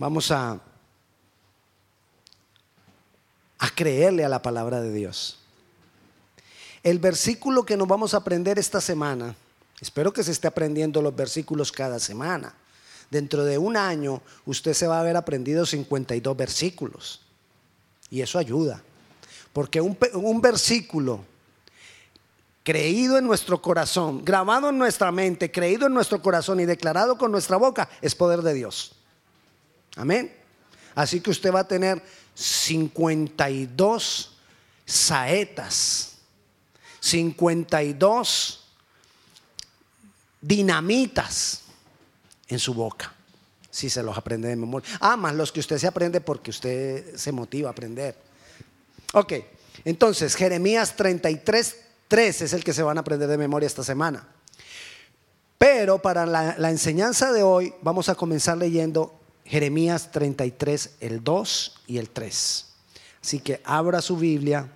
vamos a, creerle a la palabra de Dios. El versículo que nos vamos a aprender esta semana, espero que se esté aprendiendo los versículos cada semana. Dentro de un año usted se va a haber aprendido 52 versículos. Y eso ayuda. Porque un versículo creído en nuestro corazón, grabado en nuestra mente, creído en nuestro corazón y declarado con nuestra boca, es poder de Dios. Amén. Así que usted va a tener 52 saetas, 52 dinamitas en su boca. Si se los aprende de memoria. Ah, más los que usted se aprende porque usted se motiva a aprender. Ok, entonces Jeremías 33, 3 es el que se van a aprender de memoria esta semana. Pero para la, la enseñanza de hoy vamos a comenzar leyendo Jeremías 33, el 2 y el 3. Así que abra su Biblia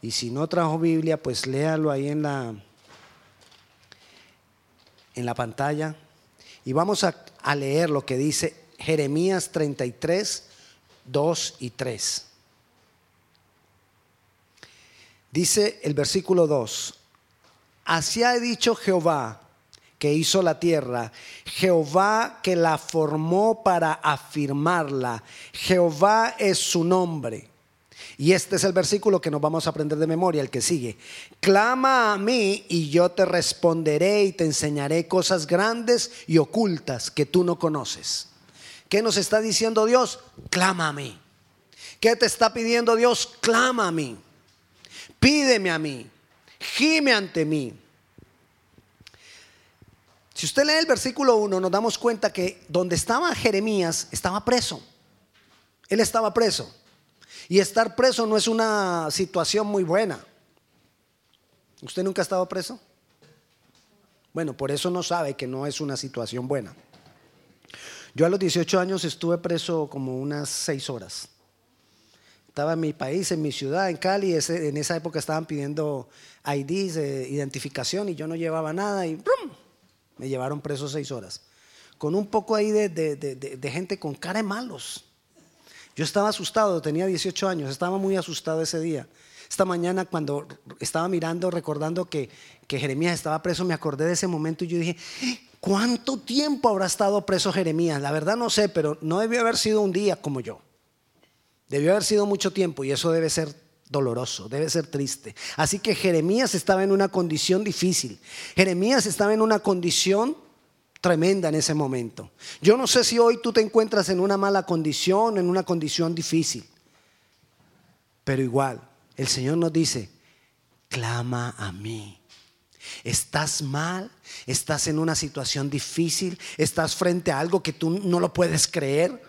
y si no trajo Biblia, pues léalo ahí en la, en la pantalla. Y vamos a, a leer lo que dice Jeremías 33, 2 y 3. Dice el versículo 2, así ha dicho Jehová que hizo la tierra, Jehová que la formó para afirmarla, Jehová es su nombre. Y este es el versículo que nos vamos a aprender de memoria, el que sigue. Clama a mí y yo te responderé y te enseñaré cosas grandes y ocultas que tú no conoces. ¿Qué nos está diciendo Dios? Clama a mí. ¿Qué te está pidiendo Dios? Clama a mí. Pídeme a mí. Gime ante mí. Si usted lee el versículo 1, nos damos cuenta que donde estaba Jeremías estaba preso. Él estaba preso. Y estar preso no es una situación muy buena. ¿Usted nunca ha estado preso? Bueno, por eso no sabe que no es una situación buena. Yo a los 18 años estuve preso como unas 6 horas. Estaba en mi país, en mi ciudad, en Cali. en esa época estaban pidiendo IDs, de identificación, y yo no llevaba nada. Y me llevaron preso 6 horas. Con un poco ahí de, de gente con cara de malos. Yo estaba asustado, tenía 18 años, estaba muy asustado ese día. Esta mañana cuando estaba mirando, recordando que, que Jeremías estaba preso, me acordé de ese momento y yo dije, ¿cuánto tiempo habrá estado preso Jeremías? La verdad no sé, pero no debió haber sido un día como yo. Debió haber sido mucho tiempo y eso debe ser doloroso, debe ser triste. Así que Jeremías estaba en una condición difícil. Jeremías estaba en una condición tremenda en ese momento. Yo no sé si hoy tú te encuentras en una mala condición, en una condición difícil, pero igual, el Señor nos dice, clama a mí. Estás mal, estás en una situación difícil, estás frente a algo que tú no lo puedes creer.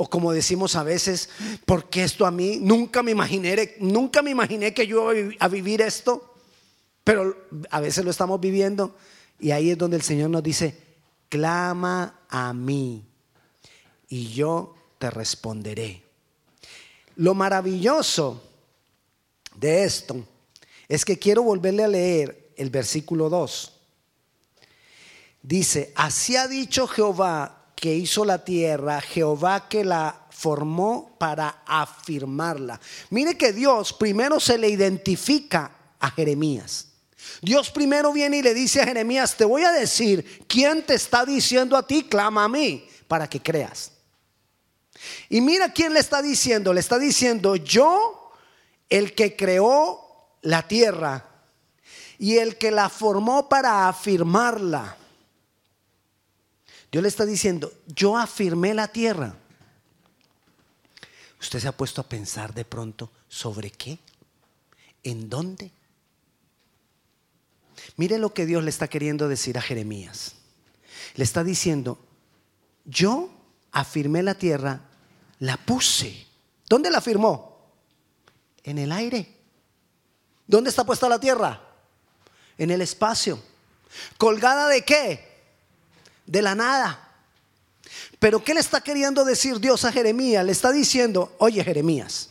O como decimos a veces, ¿por qué esto a mí? Nunca me imaginé, nunca me imaginé que yo iba a vivir esto. Pero a veces lo estamos viviendo y ahí es donde el Señor nos dice, clama a mí y yo te responderé. Lo maravilloso de esto es que quiero volverle a leer el versículo 2. Dice, así ha dicho Jehová que hizo la tierra, Jehová que la formó para afirmarla. Mire que Dios primero se le identifica a Jeremías. Dios primero viene y le dice a Jeremías, te voy a decir, ¿quién te está diciendo a ti? Clama a mí para que creas. Y mira quién le está diciendo, le está diciendo, yo, el que creó la tierra y el que la formó para afirmarla. Dios le está diciendo, yo afirmé la tierra. ¿Usted se ha puesto a pensar de pronto sobre qué? ¿En dónde? Mire lo que Dios le está queriendo decir a Jeremías. Le está diciendo, yo afirmé la tierra, la puse. ¿Dónde la afirmó? En el aire. ¿Dónde está puesta la tierra? En el espacio. ¿Colgada de qué? De la nada. Pero ¿qué le está queriendo decir Dios a Jeremías? Le está diciendo, oye Jeremías,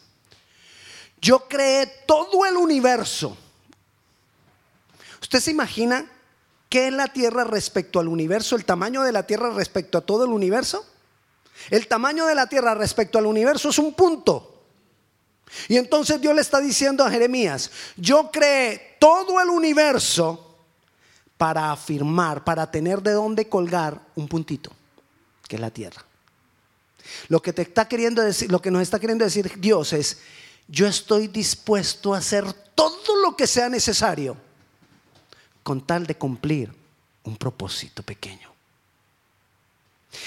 yo creé todo el universo ¿Usted se imagina qué es la Tierra respecto al universo, el tamaño de la Tierra respecto a todo el universo? El tamaño de la tierra respecto al universo es un punto. Y entonces Dios le está diciendo a Jeremías, yo creé todo el universo para afirmar, para tener de dónde colgar un puntito, que es la tierra. Lo que te está queriendo decir, lo que nos está queriendo decir Dios es, yo estoy dispuesto a hacer todo lo que sea necesario con tal de cumplir un propósito pequeño.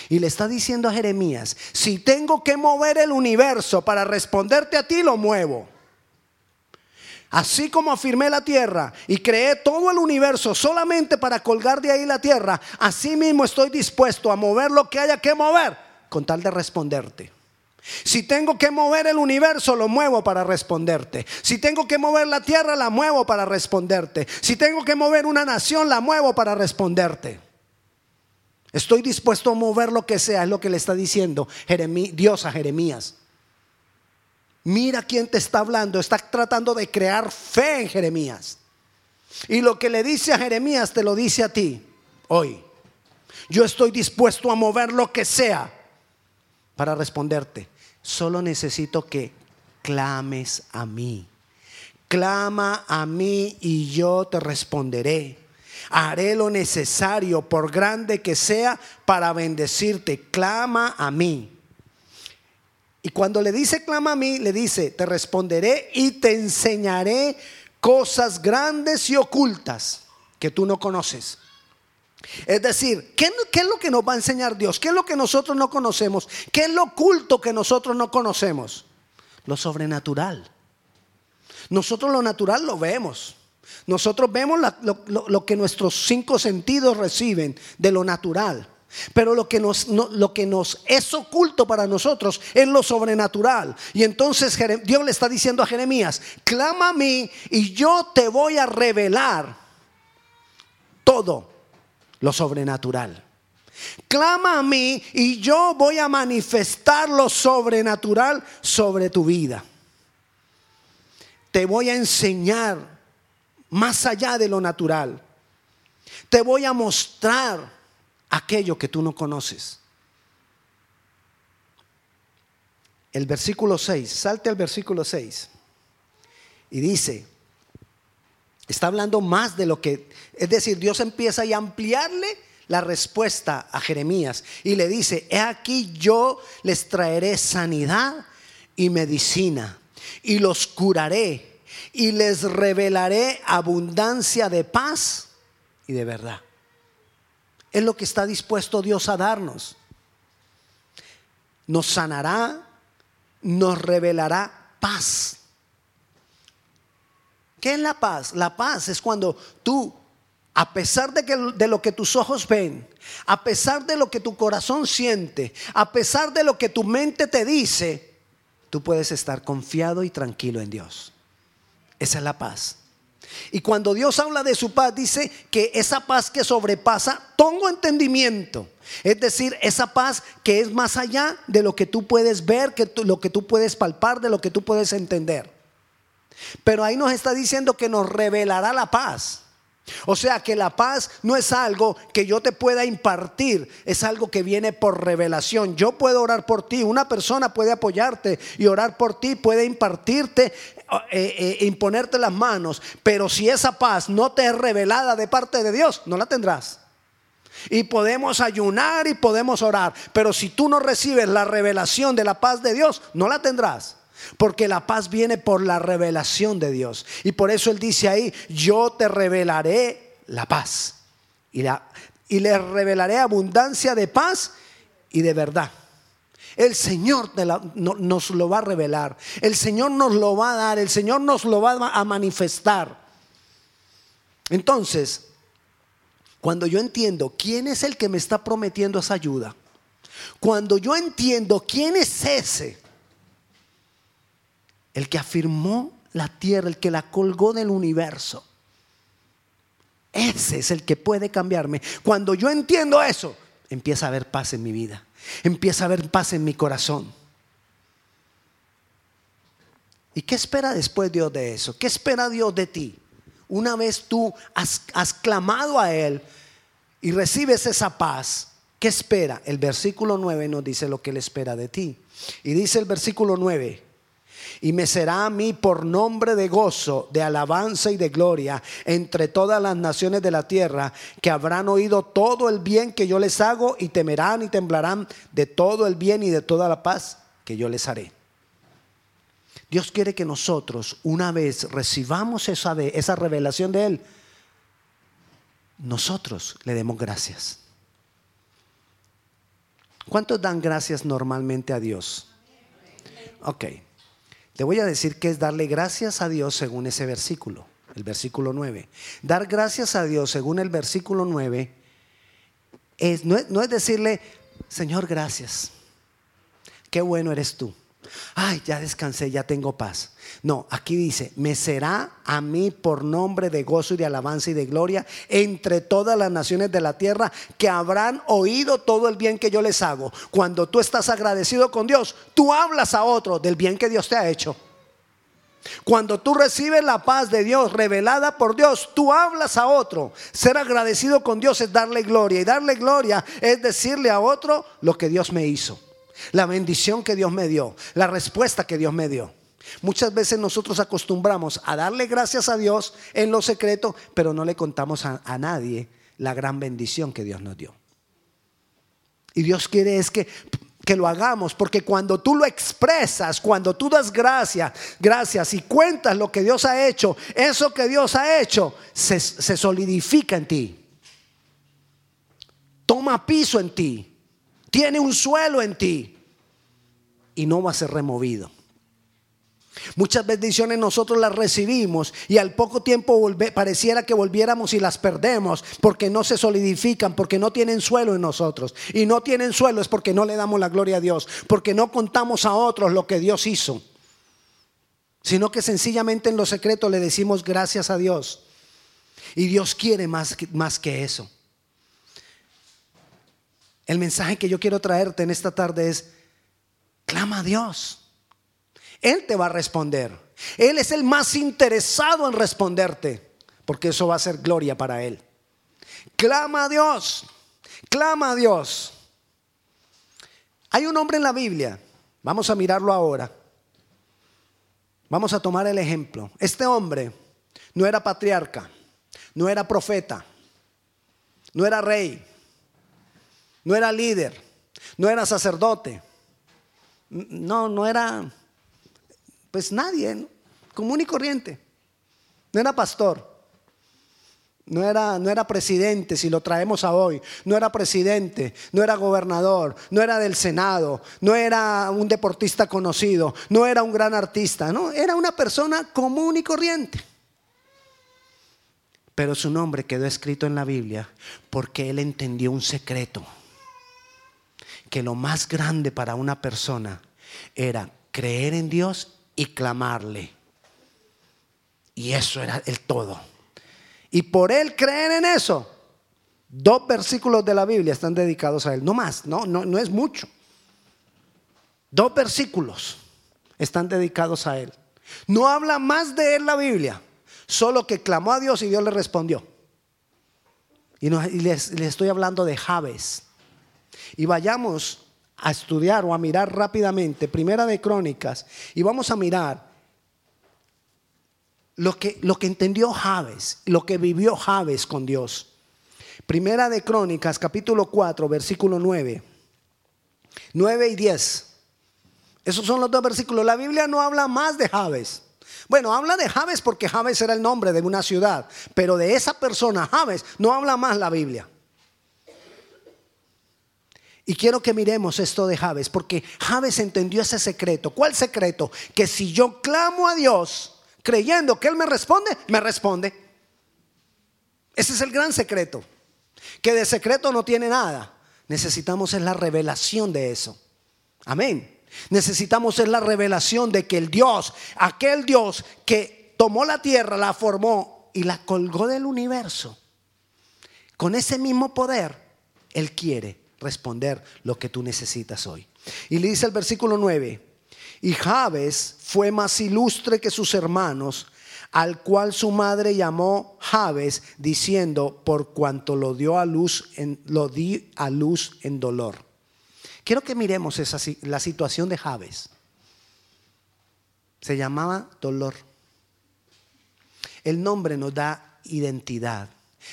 Y le está diciendo a Jeremías, si tengo que mover el universo para responderte a ti, lo muevo. Así como afirmé la tierra y creé todo el universo solamente para colgar de ahí la tierra, así mismo estoy dispuesto a mover lo que haya que mover con tal de responderte. Si tengo que mover el universo, lo muevo para responderte. Si tengo que mover la tierra, la muevo para responderte. Si tengo que mover una nación, la muevo para responderte. Estoy dispuesto a mover lo que sea, es lo que le está diciendo Dios a Jeremías. Mira quién te está hablando, está tratando de crear fe en Jeremías. Y lo que le dice a Jeremías te lo dice a ti hoy. Yo estoy dispuesto a mover lo que sea para responderte. Solo necesito que clames a mí. Clama a mí y yo te responderé haré lo necesario, por grande que sea, para bendecirte. Clama a mí. Y cuando le dice clama a mí, le dice, te responderé y te enseñaré cosas grandes y ocultas que tú no conoces. Es decir, ¿qué, ¿qué, es lo que nos va a enseñar Dios? ¿Qué es lo que nosotros no conocemos? ¿Qué es lo oculto que nosotros no conocemos? Lo sobrenatural. Nosotros lo natural lo vemos. Nosotros vemos lo, que nuestros cinco sentidos reciben de lo natural. Pero lo que, nos, lo que nos es oculto para nosotros es lo sobrenatural. Y entonces Dios le está diciendo a Jeremías, clama a mí y yo te voy a revelar todo lo sobrenatural. Clama a mí y yo voy a manifestar lo sobrenatural sobre tu vida. Te voy a enseñar más allá de lo natural. Te voy a mostrar aquello que tú no conoces. El versículo 6, salte al versículo 6 y dice, está hablando más de lo que, es decir, Dios empieza a ampliarle la respuesta a Jeremías y le dice, he aquí yo les traeré sanidad y medicina y los curaré y les revelaré abundancia de paz y de verdad. Es lo que está dispuesto Dios a darnos. Nos sanará, nos revelará paz. ¿Qué es la paz? La paz es cuando tú, a pesar de, que, de lo que tus ojos ven, a pesar de lo que tu corazón siente, a pesar de lo que tu mente te dice, tú puedes estar confiado y tranquilo en Dios. Esa es la paz. Y cuando Dios habla de su paz, dice que esa paz que sobrepasa todo entendimiento. Es decir, esa paz que es más allá de lo que tú puedes ver, que lo que tú puedes palpar, de lo que tú puedes entender. Pero ahí nos está diciendo que nos revelará la paz. O sea que la paz no es algo que yo te pueda impartir, es algo que viene por revelación. Yo puedo orar por ti, una persona puede apoyarte y orar por ti, puede impartirte, eh, eh, imponerte las manos, pero si esa paz no te es revelada de parte de Dios, no la tendrás. Y podemos ayunar y podemos orar, pero si tú no recibes la revelación de la paz de Dios, no la tendrás. Porque la paz viene por la revelación de Dios. Y por eso Él dice ahí, yo te revelaré la paz. Y, la, y le revelaré abundancia de paz y de verdad. El Señor nos lo va a revelar. El Señor nos lo va a dar. El Señor nos lo va a manifestar. Entonces, cuando yo entiendo quién es el que me está prometiendo esa ayuda, cuando yo entiendo quién es ese, el que afirmó la tierra, el que la colgó del universo, ese es el que puede cambiarme. Cuando yo entiendo eso, empieza a haber paz en mi vida. Empieza a haber paz en mi corazón. ¿Y qué espera después Dios de eso? ¿Qué espera Dios de ti? Una vez tú has, clamado a Él y recibes esa paz, ¿Qué espera? El versículo 9 nos dice lo que Él espera de ti. Y dice el versículo 9, y me será a mí por nombre de gozo, de alabanza y de gloria entre todas las naciones de la tierra, que habrán oído todo el bien que yo les hago y temerán y temblarán de todo el bien y de toda la paz que yo les haré. Dios quiere que nosotros, una vez recibamos esa, esa revelación de Él, nosotros le demos gracias. ¿Cuántos dan gracias normalmente a Dios? Ok. Te voy a decir que es darle gracias a Dios según ese versículo, el versículo 9. Dar gracias a Dios según el versículo 9 es, no, es, no es decirle, Señor, gracias. Qué bueno eres tú ay, ya descansé, ya tengo paz. No, aquí dice, me será a mí por nombre de gozo y de alabanza y de gloria entre todas las naciones de la tierra que habrán oído todo el bien que yo les hago. Cuando tú estás agradecido con Dios, tú hablas a otro del bien que Dios te ha hecho. Cuando tú recibes la paz de Dios revelada por Dios, tú hablas a otro. Ser agradecido con Dios es darle gloria. Y darle gloria es decirle a otro lo que Dios me hizo la bendición que Dios me dio, la respuesta que Dios me dio. Muchas veces nosotros acostumbramos a darle gracias a Dios en lo secreto, pero no le contamos a, nadie la gran bendición que Dios nos dio. Y Dios quiere es que, que lo hagamos, porque cuando tú lo expresas, cuando tú das gracias, gracias y cuentas lo que Dios ha hecho, eso que Dios ha hecho se, se solidifica en ti. Toma piso en ti tiene un suelo en ti y no va a ser removido. Muchas bendiciones nosotros las recibimos y al poco tiempo pareciera que volviéramos y las perdemos porque no se solidifican, porque no tienen suelo en nosotros. Y no tienen suelo es porque no le damos la gloria a Dios, porque no contamos a otros lo que Dios hizo, sino que sencillamente en lo secreto le decimos gracias a Dios. Y Dios quiere más, más que eso. El mensaje que yo quiero traerte en esta tarde es, clama a Dios. Él te va a responder. Él es el más interesado en responderte, porque eso va a ser gloria para Él. Clama a Dios, clama a Dios. Hay un hombre en la Biblia, vamos a mirarlo ahora. Vamos a tomar el ejemplo. Este hombre no era patriarca, no era profeta, no era rey, no era líder, no era sacerdote, no, no era, pues nadie, común y corriente, no era pastor. No era, no era, presidente, si lo traemos a hoy. No era presidente, no era gobernador, no era del Senado, no era un deportista conocido, no era un gran artista, no, era una persona común y corriente. Pero su nombre quedó escrito en la Biblia porque él entendió un secreto que lo más grande para una persona era creer en Dios y clamarle. Y eso era el todo. Y por él creer en eso, dos versículos de la Biblia están dedicados a él. No más, no, no, no es mucho. Dos versículos están dedicados a él. No habla más de él la Biblia, solo que clamó a Dios y Dios le respondió. Y, les, les estoy hablando de Javes. Y vayamos a estudiar o a mirar rápidamente Primera de Crónicas y vamos a mirar lo que, lo que entendió Javes, lo que vivió Javes con Dios. Primera de Crónicas, capítulo 4, versículo 9. 9 y 10. Esos son los dos versículos. La Biblia no habla más de Javes. Bueno, habla de Javes porque Javes era el nombre de una ciudad, pero de esa persona, Javes, no habla más la Biblia. Y quiero que miremos esto de Javes, porque Javes entendió ese secreto. ¿Cuál secreto? Que si yo clamo a Dios creyendo que Él me responde, me responde. Ese es el gran secreto. Que de secreto no tiene nada. Necesitamos es la revelación de eso. Amén. Necesitamos es la revelación de que el Dios, aquel Dios que tomó la tierra, la formó y la colgó del universo, con ese mismo poder, Él quiere responder lo que tú necesitas hoy. Y le dice el versículo 9, y Jabes fue más ilustre que sus hermanos al cual su madre llamó Jabes, diciendo, por cuanto lo dio a luz en, lo di a luz en dolor. Quiero que miremos esa, la situación de Jabes. Se llamaba dolor. El nombre nos da identidad.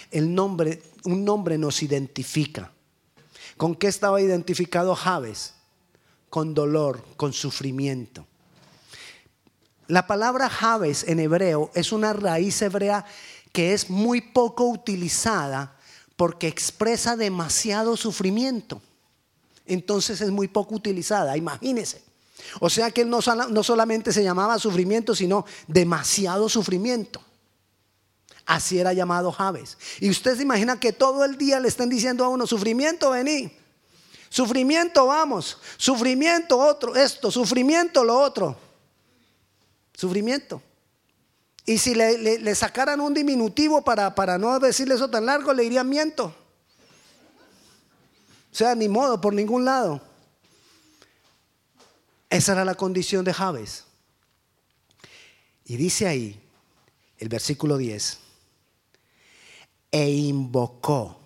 El nombre, un nombre nos identifica. ¿Con qué estaba identificado Jabes? Con dolor, con sufrimiento. La palabra Jabes en hebreo es una raíz hebrea que es muy poco utilizada porque expresa demasiado sufrimiento. Entonces es muy poco utilizada, imagínese. O sea que no solamente se llamaba sufrimiento, sino demasiado sufrimiento. Así era llamado Jabes. Y usted se imagina que todo el día le estén diciendo a uno, sufrimiento, vení. Sufrimiento, vamos. Sufrimiento, otro, esto. Sufrimiento, lo otro. Sufrimiento. Y si le, sacaran un diminutivo para, para, no decirle eso tan largo, le dirían miento. O sea, ni modo, por ningún lado. Esa era la condición de Javes. Y dice ahí, el versículo 10, e invocó.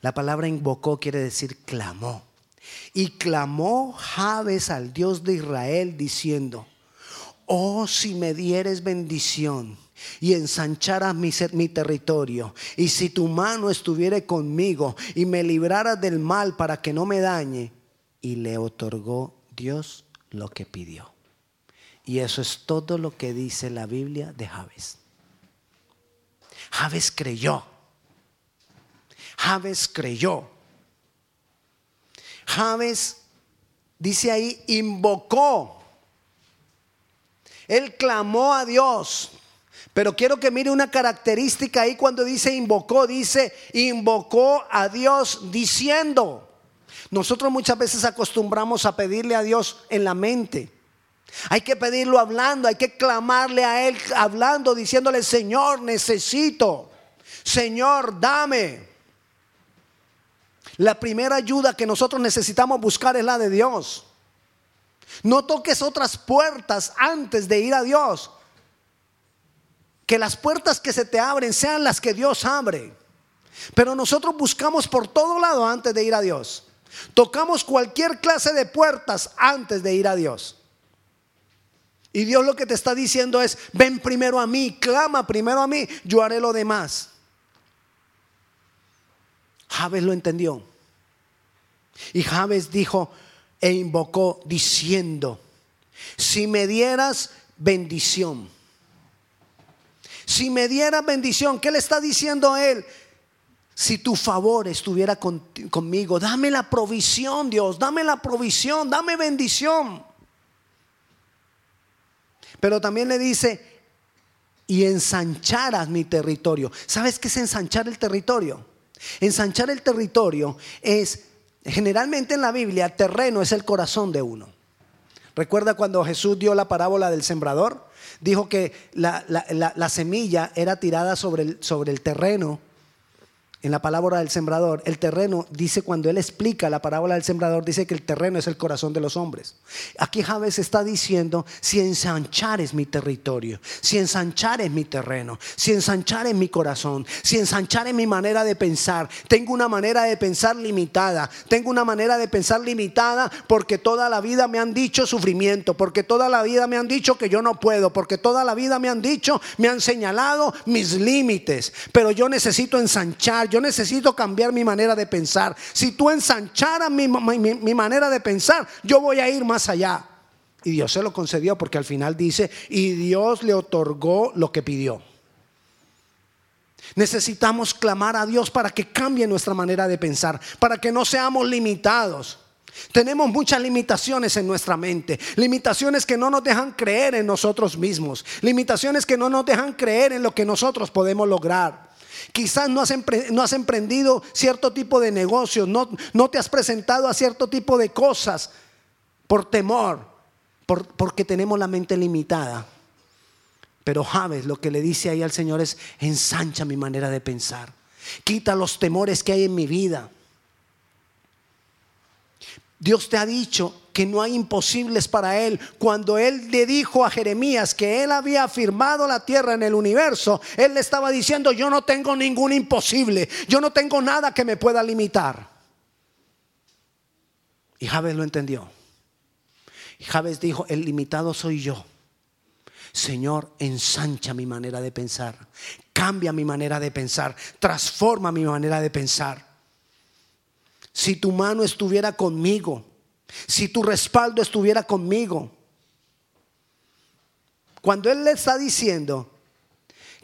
La palabra invocó quiere decir clamó. Y clamó Javes al Dios de Israel diciendo, oh si me dieres bendición y ensancharas mi, territorio, y si tu mano estuviera conmigo y me libraras del mal para que no me dañe, y le otorgó Dios lo que pidió. Y eso es todo lo que dice la Biblia de Javes. Javes creyó. Javes creyó. Javes, dice ahí, invocó él clamó a Dios. Pero quiero que mire una característica ahí cuando dice invocó, dice invocó a Dios diciendo. Nosotros muchas veces acostumbramos a pedirle a Dios en la mente. Hay que pedirlo hablando, hay que clamarle a Él hablando, diciéndole, Señor, necesito. Señor, dame. La primera ayuda que nosotros necesitamos buscar es la de Dios. No toques otras puertas antes de ir a Dios. Que las puertas que se te abren sean las que Dios abre. Pero nosotros buscamos por todo lado antes de ir a Dios. Tocamos cualquier clase de puertas antes de ir a Dios. Y Dios lo que te está diciendo es, ven primero a mí, clama primero a mí, yo haré lo demás. Javes lo entendió. Y Javes dijo, e invocó diciendo, si me dieras bendición, si me dieras bendición, ¿qué le está diciendo a él? Si tu favor estuviera conmigo, dame la provisión, Dios, dame la provisión, dame bendición. Pero también le dice, y ensancharas mi territorio. ¿Sabes qué es ensanchar el territorio? Ensanchar el territorio es Generalmente en la Biblia, terreno es el corazón de uno. ¿Recuerda cuando Jesús dio la parábola del sembrador? Dijo que la, semilla era tirada sobre el, sobre el terreno en la palabra del sembrador, el terreno dice cuando él explica la parábola del sembrador, dice que el terreno es el corazón de los hombres. Aquí Javes está diciendo, si ensanchares mi territorio, si ensanchares mi terreno, si ensanchares mi corazón, si ensanchares mi manera de pensar, tengo una manera de pensar limitada, tengo una manera de pensar limitada porque toda la vida me han dicho sufrimiento, porque toda la vida me han dicho que yo no puedo, porque toda la vida me han dicho, me han señalado mis límites, pero yo necesito ensanchar yo necesito cambiar mi manera de pensar. Si tú ensancharas mi, manera de pensar, yo voy a ir más allá. Y Dios se lo concedió porque al final dice, y Dios le otorgó lo que pidió. Necesitamos clamar a Dios para que cambie nuestra manera de pensar, para que no seamos limitados. Tenemos muchas limitaciones en nuestra mente, limitaciones que no nos dejan creer en nosotros mismos, limitaciones que no nos dejan creer en lo que nosotros podemos lograr. Quizás no has, emprendido cierto tipo de negocios, no, no, te has presentado a cierto tipo de cosas por temor, porque tenemos la mente limitada. Pero Javes lo que le dice ahí al Señor es, ensancha mi manera de pensar, quita los temores que hay en mi vida. Dios te ha dicho que no hay imposibles para él. Cuando él le dijo a Jeremías que él había firmado la tierra en el universo, él le estaba diciendo, yo no tengo ningún imposible, yo no tengo nada que me pueda limitar. Y Javes lo entendió. Y dijo, el limitado soy yo. Señor, ensancha mi manera de pensar, cambia mi manera de pensar, transforma mi manera de pensar. Si tu mano estuviera conmigo, si tu respaldo estuviera conmigo. Cuando Él le está diciendo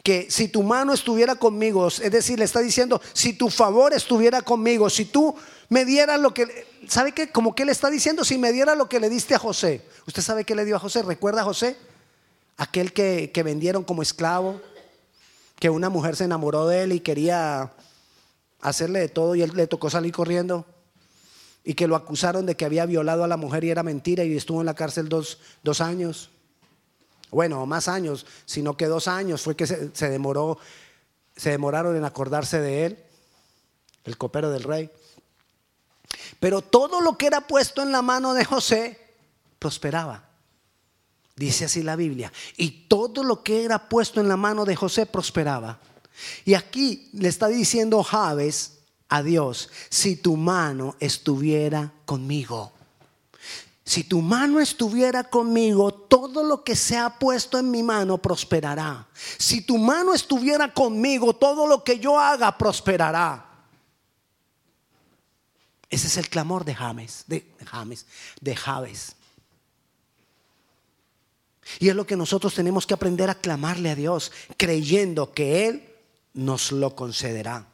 que si tu mano estuviera conmigo, es decir, le está diciendo, si tu favor estuviera conmigo, si tú me dieras lo que, ¿sabe qué? Como que le está diciendo, si me diera lo que le diste a José. ¿Usted sabe qué le dio a José? ¿Recuerda a José? Aquel que, que vendieron como esclavo, que una mujer se enamoró de él y quería hacerle de todo y él le tocó salir corriendo y que lo acusaron de que había violado a la mujer y era mentira y estuvo en la cárcel dos, años. Bueno, más años, sino que dos años fue que se, se demoró, se demoraron en acordarse de él, el copero del rey. Pero todo lo que era puesto en la mano de José prosperaba. Dice así la Biblia. Y todo lo que era puesto en la mano de José prosperaba. Y aquí le está diciendo Javes a Dios, si tu mano estuviera conmigo. Si tu mano estuviera conmigo, todo lo que se ha puesto en mi mano prosperará. Si tu mano estuviera conmigo, todo lo que yo haga prosperará. Ese es el clamor de James, de James, de Javes. Y es lo que nosotros tenemos que aprender a clamarle a Dios, creyendo que Él nos lo concederá.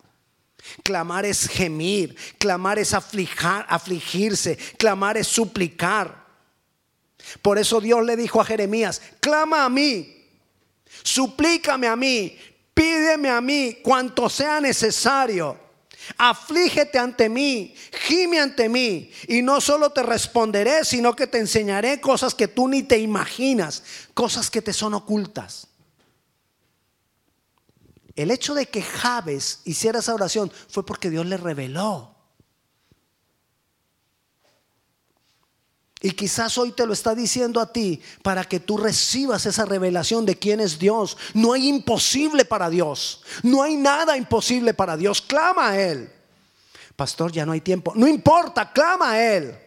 Clamar es gemir, clamar es afligirse, clamar es suplicar. Por eso Dios le dijo a Jeremías, clama a mí, suplícame a mí, pídeme a mí cuanto sea necesario. Aflígete ante mí, gime ante mí, y no solo te responderé, sino que te enseñaré cosas que tú ni te imaginas, cosas que te son ocultas. El hecho de que Javes hiciera esa oración fue porque Dios le reveló. Y quizás hoy te lo está diciendo a ti para que tú recibas esa revelación de quién es Dios. No hay imposible para Dios. No hay nada imposible para Dios. Clama a Él. Pastor, ya no hay tiempo. No importa, clama a Él.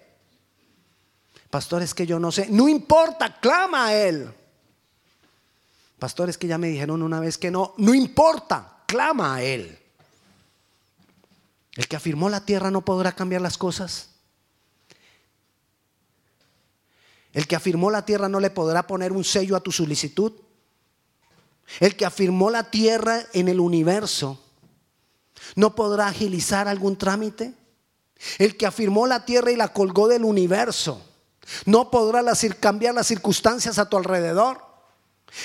Pastor, es que yo no sé. No importa, clama a Él. Pastores que ya me dijeron una vez que no, no importa, clama a Él. El que afirmó la tierra no podrá cambiar las cosas. El que afirmó la tierra no le podrá poner un sello a tu solicitud. El que afirmó la tierra en el universo no podrá agilizar algún trámite. El que afirmó la tierra y la colgó del universo no podrá cambiar las circunstancias a tu alrededor.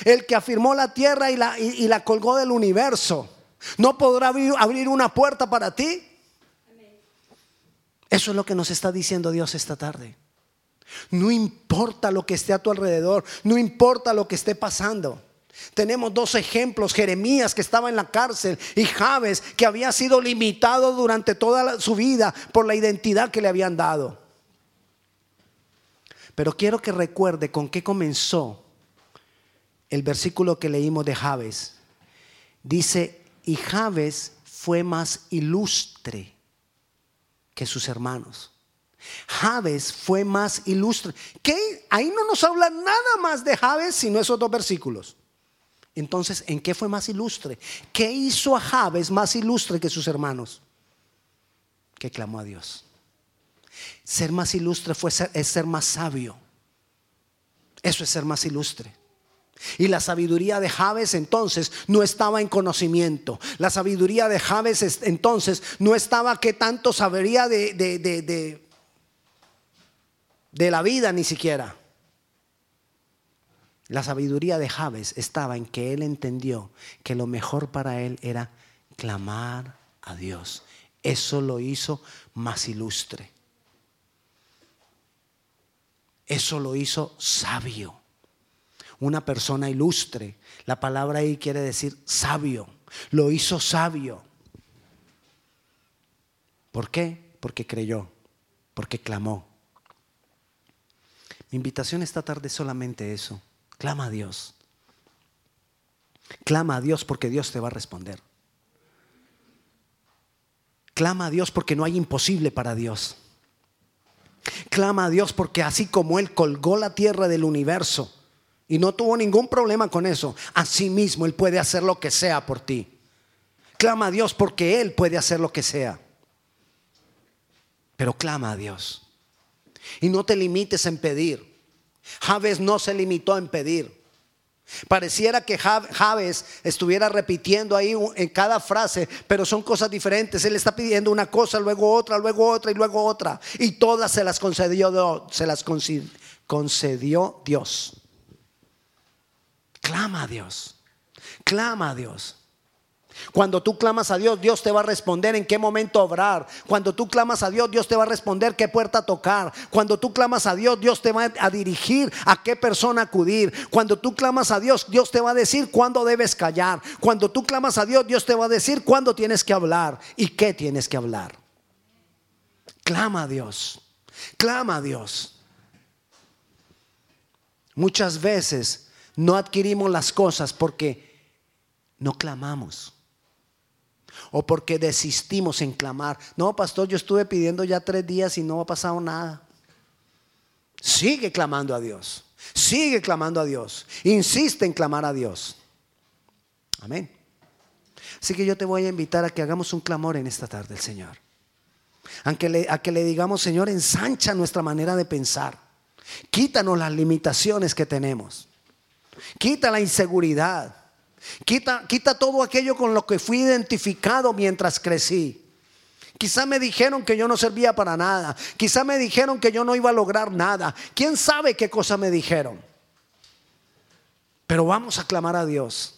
El que afirmó la tierra y la, y, la colgó del universo, ¿no podrá abrir, una puerta para ti? Eso es lo que nos está diciendo Dios esta tarde. No importa lo que esté a tu alrededor, no importa lo que esté pasando. Tenemos dos ejemplos, Jeremías que estaba en la cárcel y Javes que había sido limitado durante toda su vida por la identidad que le habían dado. Pero quiero que recuerde con qué comenzó el versículo que leímos de Javes. Dice, y Javes fue más ilustre que sus hermanos. Javes fue más ilustre. ¿Qué? Ahí no nos habla nada más de Javes sino esos dos versículos. Entonces, ¿en qué fue más ilustre? ¿Qué hizo a Javes más ilustre que sus hermanos? Que clamó a Dios. Ser más ilustre fue es ser más sabio. Eso es ser más ilustre. Y la sabiduría de Javes entonces no estaba en conocimiento. La sabiduría de Javes entonces no estaba que tanto sabería de, de, de, de, la vida ni siquiera. La sabiduría de Javes estaba en que él entendió que lo mejor para él era clamar a Dios. Eso lo hizo más ilustre. Eso lo hizo sabio una persona ilustre. La palabra ahí quiere decir sabio. Lo hizo sabio. ¿Por qué? Porque creyó, porque clamó. Mi invitación esta tarde es solamente eso. Clama a Dios. Clama a Dios porque Dios te va a responder. Clama a Dios porque no hay imposible para Dios. Clama a Dios porque así como Él colgó la tierra del universo y no tuvo ningún problema con eso, así mismo Él puede hacer lo que sea por ti. Clama a Dios porque Él puede hacer lo que sea. Pero clama a Dios. Y no te limites en pedir. Javes no se limitó en pedir. Pareciera que Javes estuviera repitiendo ahí en cada frase, pero son cosas diferentes. Él está pidiendo una cosa, luego otra, luego otra y luego otra. Y todas se las concedió, se las concedió Dios. Clama a Dios. Clama a Dios. Cuando tú clamas a Dios, Dios te va a responder en qué momento obrar. Cuando tú clamas a Dios, Dios te va a responder qué puerta tocar. Cuando tú clamas a Dios, Dios te va a dirigir a qué persona acudir. Cuando tú clamas a Dios, Dios te va a decir cuándo debes callar. Cuando tú clamas a Dios, Dios te va a decir cuándo tienes que hablar y qué tienes que hablar. Clama a Dios. Clama a Dios. Muchas veces no adquirimos las cosas porque no clamamos o porque desistimos en clamar. No, pastor, yo estuve pidiendo ya tres días y no ha pasado nada. Sigue clamando a Dios. Sigue clamando a Dios. Insiste en clamar a Dios. Amén. Así que yo te voy a invitar a que hagamos un clamor en esta tarde, el Señor. A que, le, a que le digamos, Señor, ensancha nuestra manera de pensar. Quítanos las limitaciones que tenemos. Quita la inseguridad. Quita, quita todo aquello con lo que fui identificado mientras crecí. Quizá me dijeron que yo no servía para nada. Quizá me dijeron que yo no iba a lograr nada. ¿Quién sabe qué cosa me dijeron? Pero vamos a clamar a Dios.